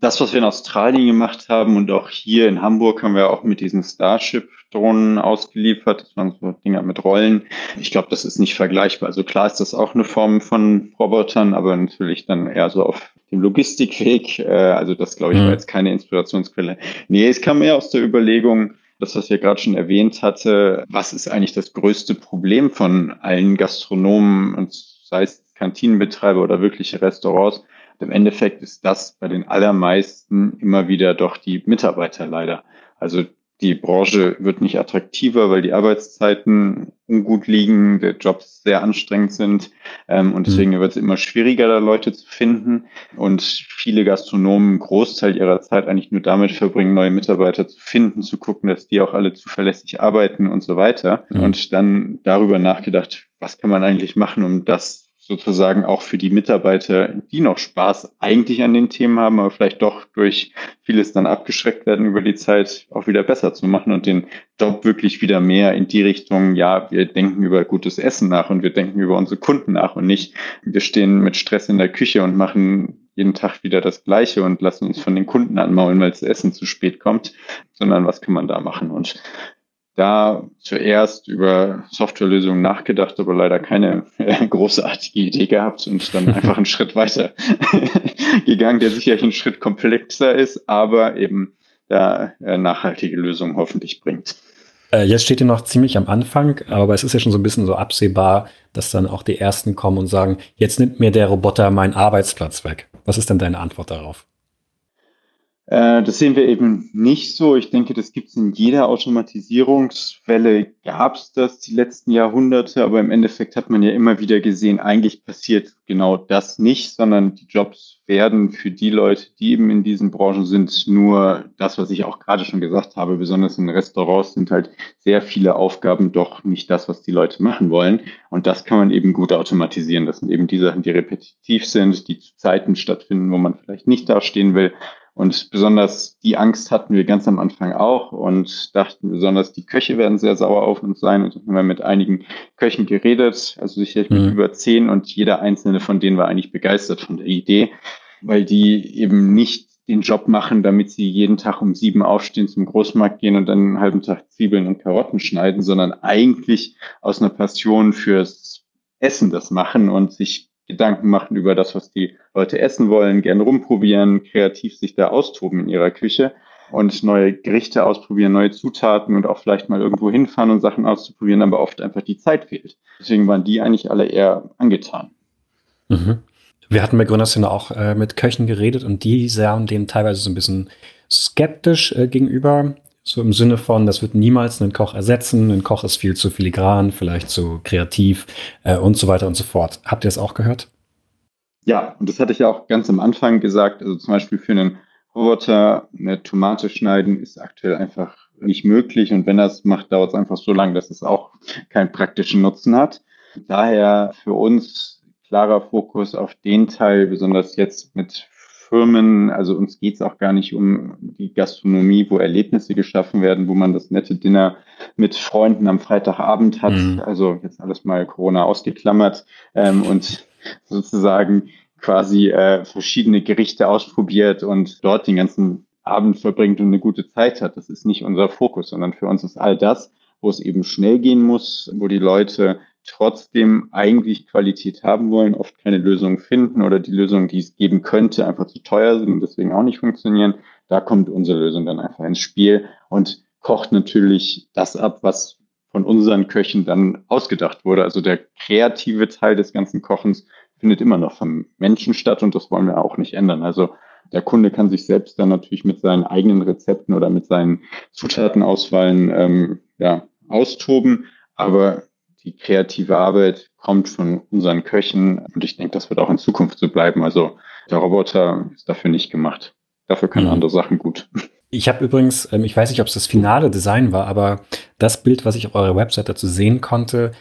Das, was wir in Australien gemacht haben und auch hier in Hamburg haben wir auch mit diesen Starship Drohnen ausgeliefert. Das waren so Dinger mit Rollen. Ich glaube, das ist nicht vergleichbar. Also klar ist das auch eine Form von Robotern, aber natürlich dann eher so auf dem Logistikweg. Äh, also das, glaube ich, war mhm. jetzt keine Inspirationsquelle. Nee, es kam eher aus der Überlegung, das, was ich gerade schon erwähnt hatte, was ist eigentlich das größte Problem von allen Gastronomen und sei es Kantinenbetreiber oder wirkliche Restaurants? Im Endeffekt ist das bei den allermeisten immer wieder doch die Mitarbeiter leider. Also die Branche wird nicht attraktiver, weil die Arbeitszeiten ungut liegen, der Jobs sehr anstrengend sind ähm, und deswegen mhm. wird es immer schwieriger, da Leute zu finden. Und viele Gastronomen einen Großteil ihrer Zeit eigentlich nur damit verbringen, neue Mitarbeiter zu finden, zu gucken, dass die auch alle zuverlässig arbeiten und so weiter. Und dann darüber nachgedacht, was kann man eigentlich machen, um das sozusagen auch für die Mitarbeiter, die noch Spaß eigentlich an den Themen haben, aber vielleicht doch durch vieles dann abgeschreckt werden über die Zeit auch wieder besser zu machen und den Job wirklich wieder mehr in die Richtung, ja, wir denken über gutes Essen nach und wir denken über unsere Kunden nach und nicht, wir stehen mit Stress in der Küche und machen jeden Tag wieder das Gleiche und lassen uns von den Kunden anmaulen, weil das Essen zu spät kommt, sondern was kann man da machen? Und da zuerst über Softwarelösungen nachgedacht, aber leider keine äh, großartige Idee gehabt und dann einfach einen Schritt weiter gegangen, der sicherlich einen Schritt komplexer ist, aber eben da äh, nachhaltige Lösungen hoffentlich bringt. Äh, jetzt steht ihr noch ziemlich am Anfang, aber es ist ja schon so ein bisschen so absehbar, dass dann auch die Ersten kommen und sagen, jetzt nimmt mir der Roboter meinen Arbeitsplatz weg. Was ist denn deine Antwort darauf? Äh, das sehen wir eben nicht so. Ich denke, das gibt es in jeder Automatisierungswelle, gab es das die letzten Jahrhunderte, aber im Endeffekt hat man ja immer wieder gesehen, eigentlich passiert genau das nicht, sondern die Jobs werden für die Leute, die eben in diesen Branchen sind, nur das, was ich auch gerade schon gesagt habe, besonders in Restaurants sind halt sehr viele Aufgaben doch nicht das, was die Leute machen wollen. Und das kann man eben gut automatisieren. Das sind eben die Sachen, die repetitiv sind, die zu Zeiten stattfinden, wo man vielleicht nicht dastehen will und besonders die Angst hatten wir ganz am Anfang auch und dachten besonders, die Köche werden sehr sauer auf uns sein. Und dann haben wir mit einigen Köchen geredet, also sicherlich mit mhm. über zehn und jeder einzelne von denen war eigentlich begeistert von der Idee, weil die eben nicht den Job machen, damit sie jeden Tag um sieben aufstehen, zum Großmarkt gehen und dann einen halben Tag Zwiebeln und Karotten schneiden, sondern eigentlich aus einer Passion fürs Essen das machen und sich Gedanken machen über das, was die Leute essen wollen, gern rumprobieren, kreativ sich da austoben in ihrer Küche und neue Gerichte ausprobieren, neue Zutaten und auch vielleicht mal irgendwo hinfahren und Sachen auszuprobieren, aber oft einfach die Zeit fehlt. Deswegen waren die eigentlich alle eher angetan. Mhm. Wir hatten bei Gründerszene auch äh, mit Köchen geredet und die sahen denen teilweise so ein bisschen skeptisch äh, gegenüber. So im Sinne von, das wird niemals einen Koch ersetzen, ein Koch ist viel zu filigran, vielleicht zu kreativ äh, und so weiter und so fort. Habt ihr das auch gehört? Ja, und das hatte ich ja auch ganz am Anfang gesagt. Also zum Beispiel für einen Roboter eine Tomate schneiden ist aktuell einfach nicht möglich. Und wenn es macht, dauert es einfach so lange, dass es auch keinen praktischen Nutzen hat. Daher für uns klarer Fokus auf den Teil, besonders jetzt mit Firmen, also uns geht es auch gar nicht um die Gastronomie, wo Erlebnisse geschaffen werden, wo man das nette Dinner mit Freunden am Freitagabend hat. Mhm. Also jetzt alles mal Corona ausgeklammert ähm, und sozusagen quasi äh, verschiedene Gerichte ausprobiert und dort den ganzen Abend verbringt und eine gute Zeit hat. Das ist nicht unser Fokus, sondern für uns ist all das, wo es eben schnell gehen muss, wo die Leute trotzdem eigentlich Qualität haben wollen, oft keine Lösung finden oder die Lösungen, die es geben könnte, einfach zu teuer sind und deswegen auch nicht funktionieren. Da kommt unsere Lösung dann einfach ins Spiel und kocht natürlich das ab, was von unseren Köchen dann ausgedacht wurde. Also der kreative Teil des ganzen Kochens findet immer noch vom Menschen statt und das wollen wir auch nicht ändern. Also der Kunde kann sich selbst dann natürlich mit seinen eigenen Rezepten oder mit seinen Zutatenauswahlen ähm, ja, austoben, aber die kreative Arbeit kommt von unseren Köchen und ich denke, das wird auch in Zukunft so bleiben. Also der Roboter ist dafür nicht gemacht. Dafür können mhm. andere Sachen gut. Ich habe übrigens, ähm, ich weiß nicht, ob es das finale Design war, aber das Bild, was ich auf eurer Website dazu sehen konnte,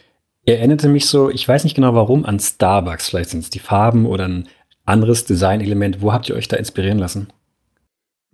erinnerte mich so, ich weiß nicht genau warum, an Starbucks. Vielleicht sind es die Farben oder ein anderes Designelement. Wo habt ihr euch da inspirieren lassen?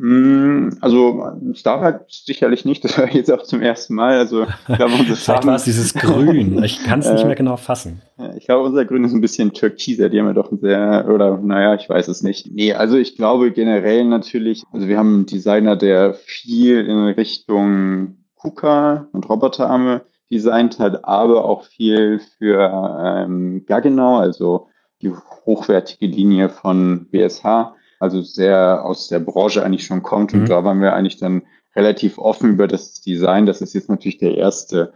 Mm, also Starbucks sicherlich nicht, das war jetzt auch zum ersten Mal. Also ich glaube, unsere Vielleicht war es dieses Grün, ich kann es nicht mehr genau fassen. Ich glaube, unser Grün ist ein bisschen türkiser, die haben ja doch ein sehr, oder naja, ich weiß es nicht. Nee, also ich glaube generell natürlich, also wir haben einen Designer, der viel in Richtung KUKA und Roboterarme designt hat, aber auch viel für ähm, Gaggenau, also die hochwertige Linie von BSH also sehr aus der Branche eigentlich schon kommt. Und mhm. da waren wir eigentlich dann relativ offen über das Design. Das ist jetzt natürlich der erste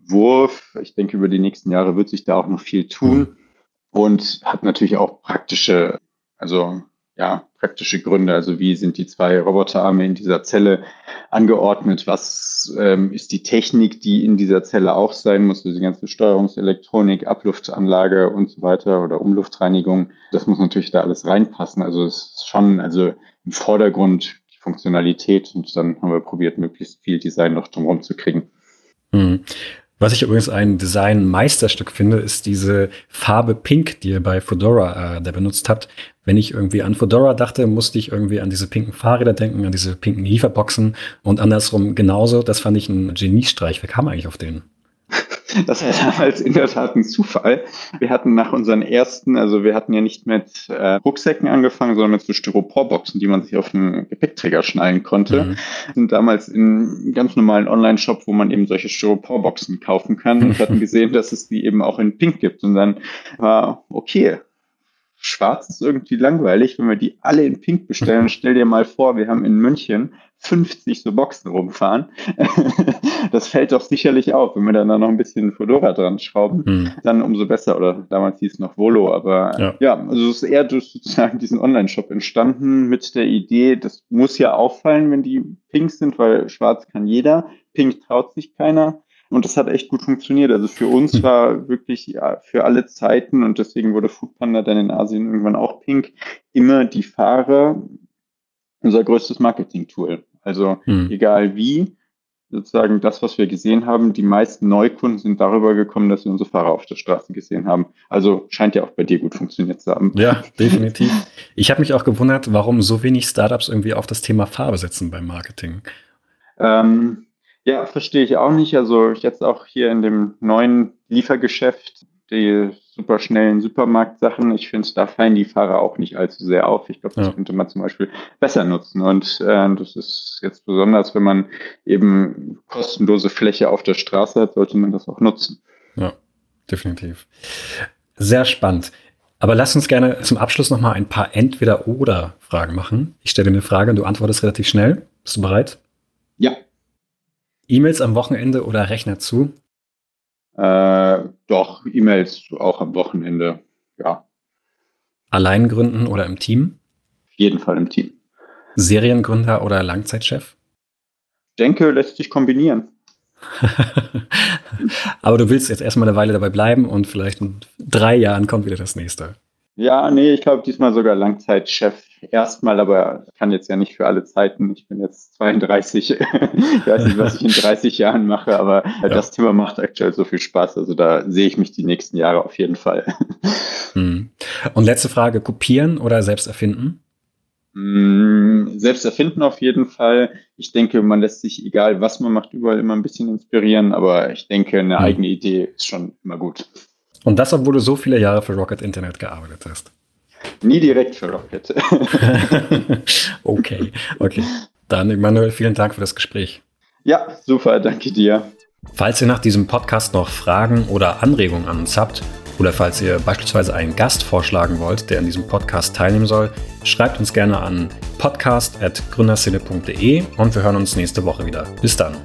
Wurf. Ich denke, über die nächsten Jahre wird sich da auch noch viel tun mhm. und hat natürlich auch praktische, also ja, praktische Gründe. Also wie sind die zwei Roboterarme in dieser Zelle angeordnet? Was ähm, ist die Technik, die in dieser Zelle auch sein muss? Also die ganze Steuerungselektronik, Abluftanlage und so weiter oder Umluftreinigung. Das muss natürlich da alles reinpassen. Also es ist schon, also im Vordergrund die Funktionalität und dann haben wir probiert, möglichst viel Design noch drumherum zu kriegen. Mhm. Was ich übrigens ein Design-Meisterstück finde, ist diese Farbe Pink, die ihr bei Fedora äh, da benutzt habt. Wenn ich irgendwie an Fedora dachte, musste ich irgendwie an diese pinken Fahrräder denken, an diese pinken Lieferboxen und andersrum genauso. Das fand ich ein Geniestreich. Wer kam eigentlich auf den? Das war damals in der Tat ein Zufall. Wir hatten nach unseren ersten, also wir hatten ja nicht mit äh, Rucksäcken angefangen, sondern mit so Styroporboxen, die man sich auf den Gepäckträger schnallen konnte. Mhm. Sind damals in einem ganz normalen Online-Shop, wo man eben solche Styroporboxen kaufen kann und hatten gesehen, dass es die eben auch in Pink gibt. Und dann war, okay, schwarz ist irgendwie langweilig, wenn wir die alle in pink bestellen. Stell dir mal vor, wir haben in München 50 so Boxen rumfahren. das fällt doch sicherlich auf. Wenn wir dann da noch ein bisschen Fedora dran schrauben, hm. dann umso besser. Oder damals hieß es noch Volo. Aber ja, ja also es ist eher durch sozusagen diesen Online-Shop entstanden mit der Idee, das muss ja auffallen, wenn die pink sind, weil schwarz kann jeder. Pink traut sich keiner. Und das hat echt gut funktioniert. Also für uns hm. war wirklich ja, für alle Zeiten und deswegen wurde Foodpanda dann in Asien irgendwann auch pink, immer die Fahrer unser größtes Marketing-Tool. Also hm. egal wie, sozusagen das, was wir gesehen haben, die meisten Neukunden sind darüber gekommen, dass sie unsere Fahrer auf der Straße gesehen haben. Also scheint ja auch bei dir gut funktioniert zu haben. Ja, definitiv. Ich habe mich auch gewundert, warum so wenig Startups irgendwie auf das Thema Farbe setzen beim Marketing. Ähm, ja, verstehe ich auch nicht. Also jetzt auch hier in dem neuen Liefergeschäft, die super schnellen Supermarktsachen, ich finde, da fallen die Fahrer auch nicht allzu sehr auf. Ich glaube, das ja. könnte man zum Beispiel besser nutzen. Und äh, das ist jetzt besonders, wenn man eben kostenlose Fläche auf der Straße hat, sollte man das auch nutzen. Ja, definitiv. Sehr spannend. Aber lass uns gerne zum Abschluss nochmal ein paar Entweder-Oder-Fragen machen. Ich stelle dir eine Frage und du antwortest relativ schnell. Bist du bereit? Ja. E-Mails am Wochenende oder Rechner zu? Äh, doch, E-Mails auch am Wochenende, ja. Allein gründen oder im Team? Auf jeden Fall im Team. Seriengründer oder Langzeitchef? Denke, lässt sich kombinieren. Aber du willst jetzt erstmal eine Weile dabei bleiben und vielleicht in drei Jahren kommt wieder das nächste. Ja, nee, ich glaube diesmal sogar Langzeitchef erstmal, aber kann jetzt ja nicht für alle Zeiten. Ich bin jetzt 32. ich weiß nicht, was ich in 30 Jahren mache, aber ja. das Thema macht aktuell so viel Spaß. Also da sehe ich mich die nächsten Jahre auf jeden Fall. Hm. Und letzte Frage, kopieren oder selbst erfinden? Hm, selbst erfinden auf jeden Fall. Ich denke, man lässt sich, egal was man macht, überall immer ein bisschen inspirieren, aber ich denke, eine hm. eigene Idee ist schon immer gut. Und das, obwohl du so viele Jahre für Rocket Internet gearbeitet hast. Nie direkt für Rocket. okay, okay. Dann, Emanuel, vielen Dank für das Gespräch. Ja, super, danke dir. Falls ihr nach diesem Podcast noch Fragen oder Anregungen an uns habt, oder falls ihr beispielsweise einen Gast vorschlagen wollt, der an diesem Podcast teilnehmen soll, schreibt uns gerne an podcast.gründerszene.de und wir hören uns nächste Woche wieder. Bis dann.